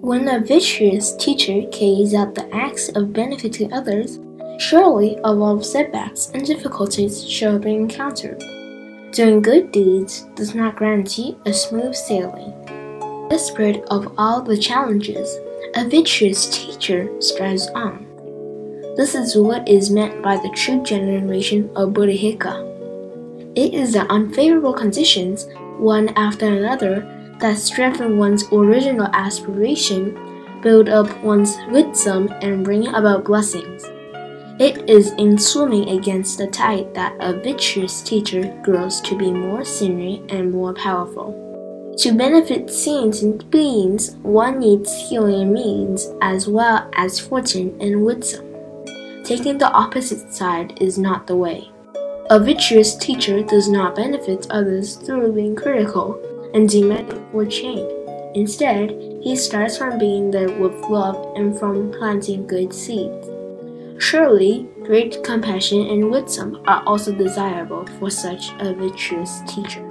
When a virtuous teacher carries out the acts of benefiting others, surely a lot of setbacks and difficulties shall be encountered. Doing good deeds does not guarantee a smooth sailing. Desperate of all the challenges, a virtuous teacher strives on. This is what is meant by the true generation of Bodhicitta. It is the unfavorable conditions, one after another, that strengthen one's original aspiration, build up one's wisdom, and bring about blessings. It is in swimming against the tide that a virtuous teacher grows to be more senior and more powerful. To benefit saints and beings, one needs healing means as well as fortune and wisdom. Taking the opposite side is not the way. A virtuous teacher does not benefit others through being critical and demanding for change. Instead, he starts from being there with love and from planting good seeds. Surely, great compassion and wisdom are also desirable for such a virtuous teacher.